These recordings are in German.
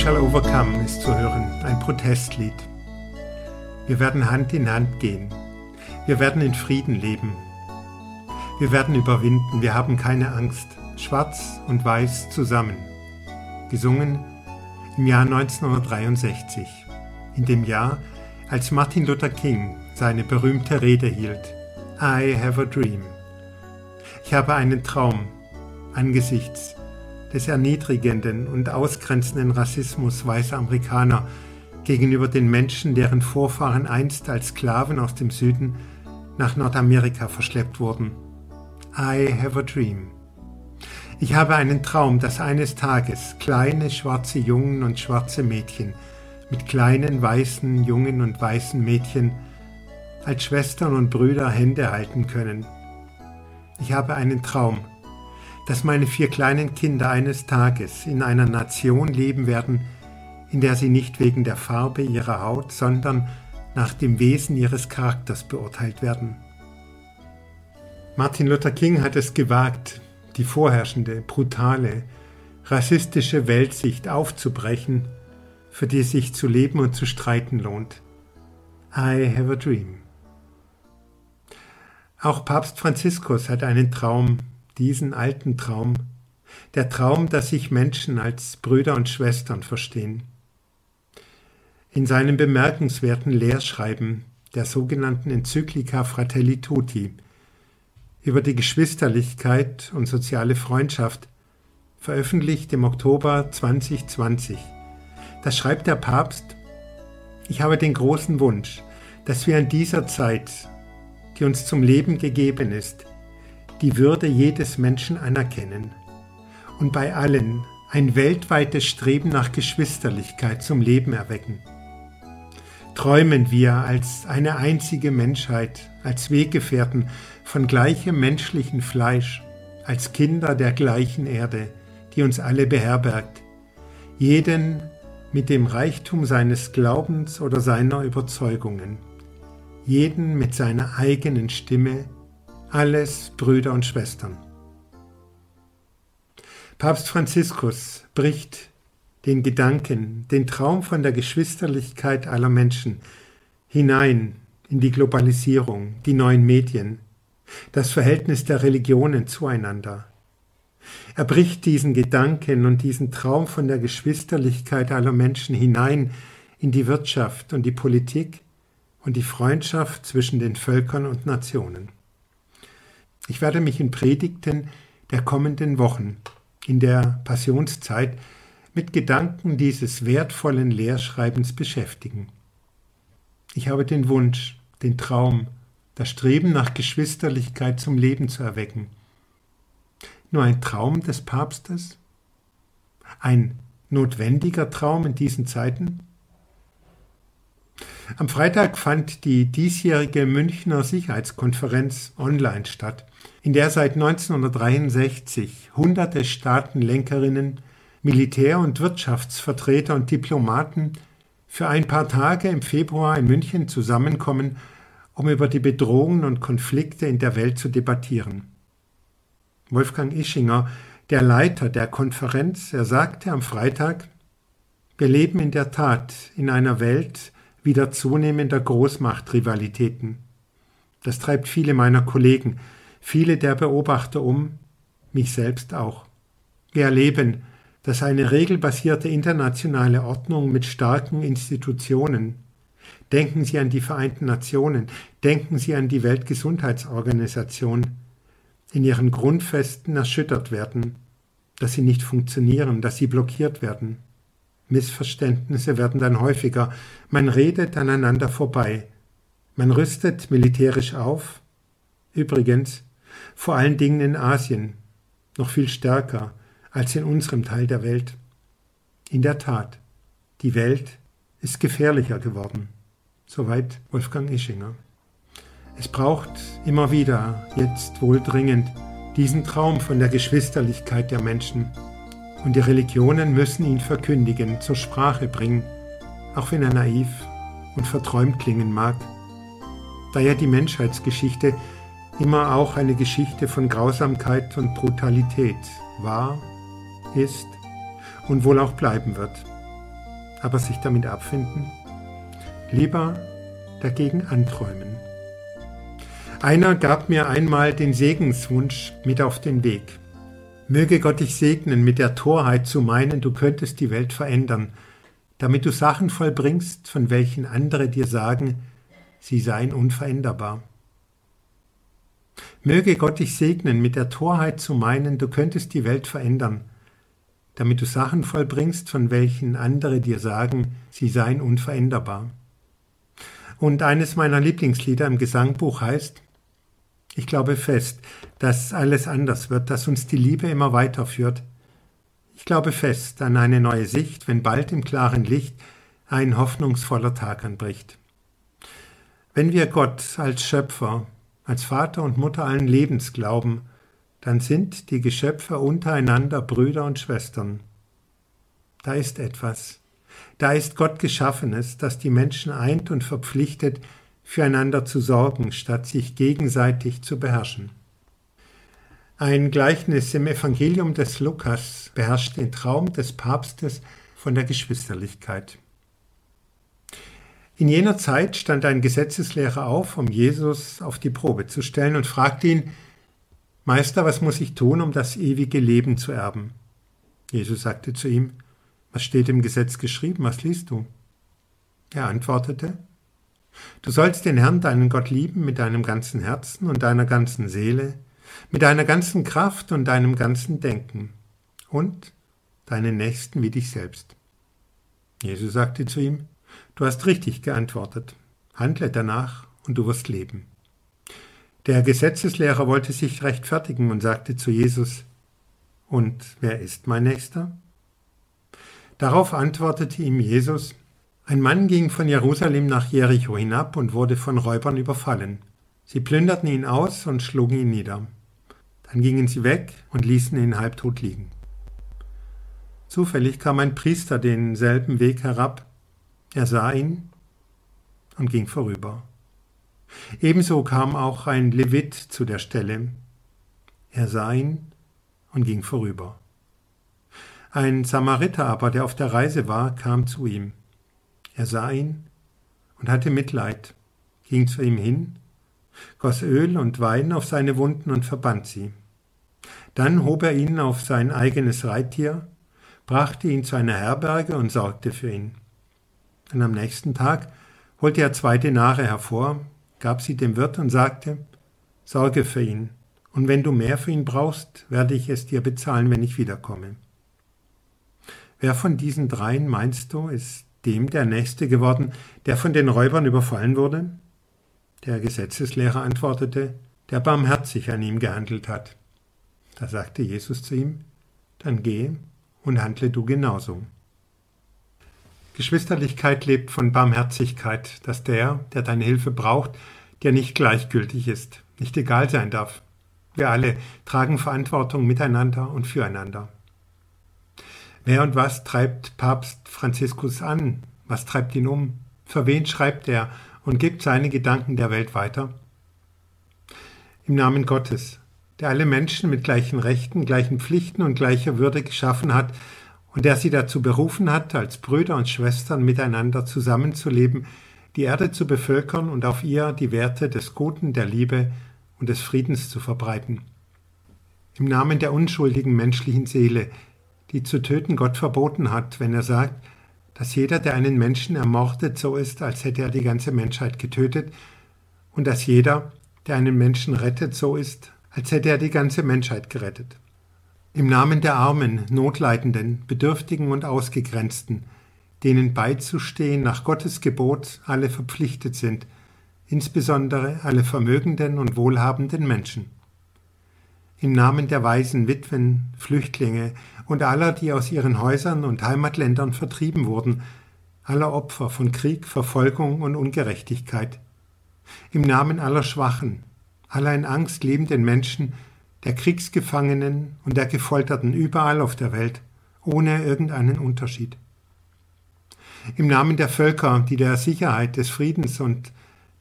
Shall Overcome ist zu hören, ein Protestlied. Wir werden Hand in Hand gehen. Wir werden in Frieden leben. Wir werden überwinden. Wir haben keine Angst. Schwarz und Weiß zusammen. Gesungen im Jahr 1963, in dem Jahr, als Martin Luther King seine berühmte Rede hielt. I have a dream. Ich habe einen Traum angesichts des erniedrigenden und ausgrenzenden Rassismus weißer Amerikaner gegenüber den Menschen, deren Vorfahren einst als Sklaven aus dem Süden nach Nordamerika verschleppt wurden. I have a dream. Ich habe einen Traum, dass eines Tages kleine schwarze Jungen und schwarze Mädchen mit kleinen weißen Jungen und weißen Mädchen als Schwestern und Brüder Hände halten können. Ich habe einen Traum, dass meine vier kleinen Kinder eines Tages in einer Nation leben werden, in der sie nicht wegen der Farbe ihrer Haut, sondern nach dem Wesen ihres Charakters beurteilt werden. Martin Luther King hat es gewagt, die vorherrschende, brutale, rassistische Weltsicht aufzubrechen, für die es sich zu leben und zu streiten lohnt. I have a dream. Auch Papst Franziskus hat einen Traum diesen alten Traum, der Traum, dass sich Menschen als Brüder und Schwestern verstehen. In seinem bemerkenswerten Lehrschreiben der sogenannten Enzyklika Fratelli Tutti über die Geschwisterlichkeit und soziale Freundschaft, veröffentlicht im Oktober 2020, da schreibt der Papst, ich habe den großen Wunsch, dass wir in dieser Zeit, die uns zum Leben gegeben ist, die Würde jedes Menschen anerkennen und bei allen ein weltweites Streben nach Geschwisterlichkeit zum Leben erwecken. Träumen wir als eine einzige Menschheit, als Weggefährten von gleichem menschlichen Fleisch, als Kinder der gleichen Erde, die uns alle beherbergt, jeden mit dem Reichtum seines Glaubens oder seiner Überzeugungen, jeden mit seiner eigenen Stimme, alles Brüder und Schwestern. Papst Franziskus bricht den Gedanken, den Traum von der Geschwisterlichkeit aller Menschen hinein in die Globalisierung, die neuen Medien, das Verhältnis der Religionen zueinander. Er bricht diesen Gedanken und diesen Traum von der Geschwisterlichkeit aller Menschen hinein in die Wirtschaft und die Politik und die Freundschaft zwischen den Völkern und Nationen. Ich werde mich in Predigten der kommenden Wochen in der Passionszeit mit Gedanken dieses wertvollen Lehrschreibens beschäftigen. Ich habe den Wunsch, den Traum, das Streben nach Geschwisterlichkeit zum Leben zu erwecken. Nur ein Traum des Papstes? Ein notwendiger Traum in diesen Zeiten? Am Freitag fand die diesjährige Münchner Sicherheitskonferenz online statt, in der seit 1963 hunderte Staatenlenkerinnen, Militär- und Wirtschaftsvertreter und Diplomaten für ein paar Tage im Februar in München zusammenkommen, um über die Bedrohungen und Konflikte in der Welt zu debattieren. Wolfgang Ischinger, der Leiter der Konferenz, er sagte am Freitag, wir leben in der Tat in einer Welt, wieder zunehmender Großmachtrivalitäten. Das treibt viele meiner Kollegen, viele der Beobachter um, mich selbst auch. Wir erleben, dass eine regelbasierte internationale Ordnung mit starken Institutionen Denken Sie an die Vereinten Nationen, denken Sie an die Weltgesundheitsorganisation, in ihren Grundfesten erschüttert werden, dass sie nicht funktionieren, dass sie blockiert werden. Missverständnisse werden dann häufiger. Man redet aneinander vorbei. Man rüstet militärisch auf. Übrigens, vor allen Dingen in Asien, noch viel stärker als in unserem Teil der Welt. In der Tat, die Welt ist gefährlicher geworden. Soweit Wolfgang Ischinger. Es braucht immer wieder, jetzt wohl dringend, diesen Traum von der Geschwisterlichkeit der Menschen und die Religionen müssen ihn verkündigen, zur Sprache bringen, auch wenn er naiv und verträumt klingen mag, da ja die Menschheitsgeschichte immer auch eine Geschichte von Grausamkeit und Brutalität war, ist und wohl auch bleiben wird. aber sich damit abfinden? Lieber dagegen anträumen. Einer gab mir einmal den Segenswunsch mit auf den Weg. Möge Gott dich segnen mit der Torheit zu meinen, du könntest die Welt verändern, damit du Sachen vollbringst, von welchen andere dir sagen, sie seien unveränderbar. Möge Gott dich segnen mit der Torheit zu meinen, du könntest die Welt verändern, damit du Sachen vollbringst, von welchen andere dir sagen, sie seien unveränderbar. Und eines meiner Lieblingslieder im Gesangbuch heißt, ich glaube fest, dass alles anders wird, dass uns die Liebe immer weiterführt. Ich glaube fest an eine neue Sicht, wenn bald im klaren Licht ein hoffnungsvoller Tag anbricht. Wenn wir Gott als Schöpfer, als Vater und Mutter allen Lebens glauben, dann sind die Geschöpfe untereinander Brüder und Schwestern. Da ist etwas. Da ist Gott Geschaffenes, das die Menschen eint und verpflichtet, füreinander zu sorgen, statt sich gegenseitig zu beherrschen. Ein Gleichnis im Evangelium des Lukas beherrscht den Traum des Papstes von der Geschwisterlichkeit. In jener Zeit stand ein Gesetzeslehrer auf, um Jesus auf die Probe zu stellen und fragte ihn, Meister, was muss ich tun, um das ewige Leben zu erben? Jesus sagte zu ihm, Was steht im Gesetz geschrieben, was liest du? Er antwortete, Du sollst den Herrn, deinen Gott lieben mit deinem ganzen Herzen und deiner ganzen Seele, mit deiner ganzen Kraft und deinem ganzen Denken und deinen Nächsten wie dich selbst. Jesus sagte zu ihm, Du hast richtig geantwortet. Handle danach und du wirst leben. Der Gesetzeslehrer wollte sich rechtfertigen und sagte zu Jesus, Und wer ist mein Nächster? Darauf antwortete ihm Jesus, ein Mann ging von Jerusalem nach Jericho hinab und wurde von Räubern überfallen. Sie plünderten ihn aus und schlugen ihn nieder. Dann gingen sie weg und ließen ihn halbtot liegen. Zufällig kam ein Priester denselben Weg herab. Er sah ihn und ging vorüber. Ebenso kam auch ein Levit zu der Stelle. Er sah ihn und ging vorüber. Ein Samariter aber, der auf der Reise war, kam zu ihm. Er sah ihn und hatte Mitleid, ging zu ihm hin, goss Öl und Wein auf seine Wunden und verband sie. Dann hob er ihn auf sein eigenes Reittier, brachte ihn zu einer Herberge und sorgte für ihn. Und am nächsten Tag holte er zwei Denare hervor, gab sie dem Wirt und sagte, Sorge für ihn, und wenn du mehr für ihn brauchst, werde ich es dir bezahlen, wenn ich wiederkomme. Wer von diesen dreien, meinst du, ist dem der Nächste geworden, der von den Räubern überfallen wurde? Der Gesetzeslehrer antwortete, der barmherzig an ihm gehandelt hat. Da sagte Jesus zu ihm, dann geh und handle du genauso. Geschwisterlichkeit lebt von Barmherzigkeit, dass der, der deine Hilfe braucht, dir nicht gleichgültig ist, nicht egal sein darf. Wir alle tragen Verantwortung miteinander und füreinander. Wer und was treibt Papst Franziskus an? Was treibt ihn um? Für wen schreibt er und gibt seine Gedanken der Welt weiter? Im Namen Gottes, der alle Menschen mit gleichen Rechten, gleichen Pflichten und gleicher Würde geschaffen hat und der sie dazu berufen hat, als Brüder und Schwestern miteinander zusammenzuleben, die Erde zu bevölkern und auf ihr die Werte des Guten, der Liebe und des Friedens zu verbreiten. Im Namen der unschuldigen menschlichen Seele, die zu töten Gott verboten hat, wenn er sagt, dass jeder, der einen Menschen ermordet, so ist, als hätte er die ganze Menschheit getötet, und dass jeder, der einen Menschen rettet, so ist, als hätte er die ganze Menschheit gerettet. Im Namen der Armen, Notleidenden, Bedürftigen und Ausgegrenzten, denen beizustehen nach Gottes Gebot alle verpflichtet sind, insbesondere alle vermögenden und wohlhabenden Menschen im Namen der weisen Witwen, Flüchtlinge und aller, die aus ihren Häusern und Heimatländern vertrieben wurden, aller Opfer von Krieg, Verfolgung und Ungerechtigkeit, im Namen aller Schwachen, aller in Angst lebenden Menschen, der Kriegsgefangenen und der Gefolterten überall auf der Welt, ohne irgendeinen Unterschied. Im Namen der Völker, die der Sicherheit, des Friedens und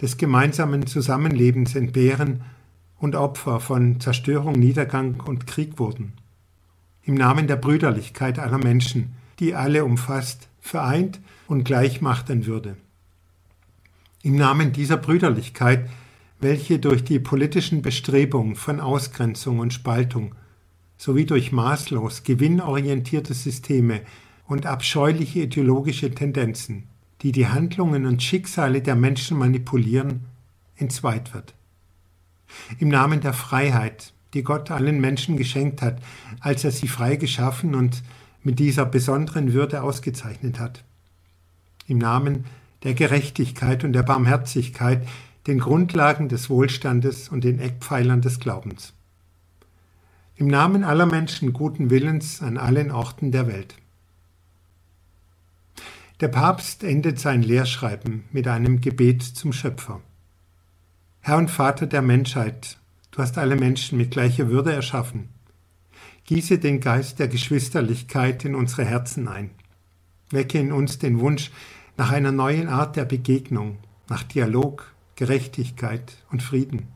des gemeinsamen Zusammenlebens entbehren und Opfer von Zerstörung, Niedergang und Krieg wurden. Im Namen der Brüderlichkeit aller Menschen, die alle umfasst, vereint und gleich machen würde. Im Namen dieser Brüderlichkeit, welche durch die politischen Bestrebungen von Ausgrenzung und Spaltung sowie durch maßlos gewinnorientierte Systeme und abscheuliche ideologische Tendenzen, die die Handlungen und Schicksale der Menschen manipulieren, entzweit wird. Im Namen der Freiheit, die Gott allen Menschen geschenkt hat, als er sie frei geschaffen und mit dieser besonderen Würde ausgezeichnet hat. Im Namen der Gerechtigkeit und der Barmherzigkeit, den Grundlagen des Wohlstandes und den Eckpfeilern des Glaubens. Im Namen aller Menschen guten Willens an allen Orten der Welt. Der Papst endet sein Lehrschreiben mit einem Gebet zum Schöpfer. Herr und Vater der Menschheit, du hast alle Menschen mit gleicher Würde erschaffen. Gieße den Geist der Geschwisterlichkeit in unsere Herzen ein. Wecke in uns den Wunsch nach einer neuen Art der Begegnung, nach Dialog, Gerechtigkeit und Frieden.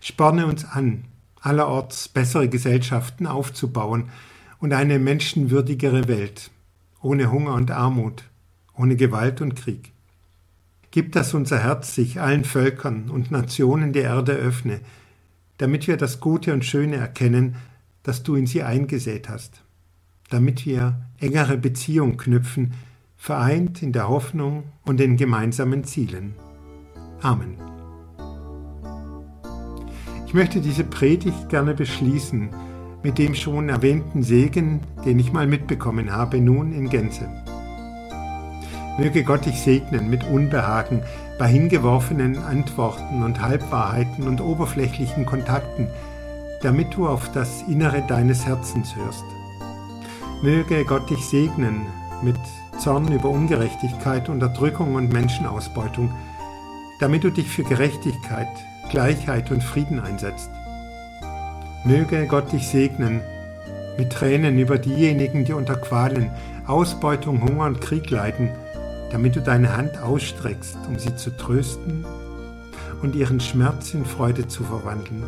Sporne uns an, allerorts bessere Gesellschaften aufzubauen und eine menschenwürdigere Welt, ohne Hunger und Armut, ohne Gewalt und Krieg. Gib, dass unser Herz sich allen Völkern und Nationen der Erde öffne, damit wir das Gute und Schöne erkennen, das du in sie eingesät hast, damit wir engere Beziehung knüpfen, vereint in der Hoffnung und den gemeinsamen Zielen. Amen. Ich möchte diese Predigt gerne beschließen mit dem schon erwähnten Segen, den ich mal mitbekommen habe, nun in Gänze. Möge Gott dich segnen mit Unbehagen bei hingeworfenen Antworten und Halbwahrheiten und oberflächlichen Kontakten, damit du auf das Innere deines Herzens hörst. Möge Gott dich segnen mit Zorn über Ungerechtigkeit, Unterdrückung und Menschenausbeutung, damit du dich für Gerechtigkeit, Gleichheit und Frieden einsetzt. Möge Gott dich segnen mit Tränen über diejenigen, die unter Qualen, Ausbeutung, Hunger und Krieg leiden, damit du deine Hand ausstreckst, um sie zu trösten und ihren Schmerz in Freude zu verwandeln.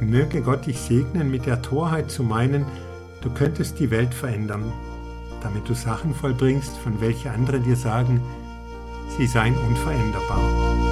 Und möge Gott dich segnen mit der Torheit zu meinen, du könntest die Welt verändern, damit du Sachen vollbringst, von welche andere dir sagen, sie seien unveränderbar.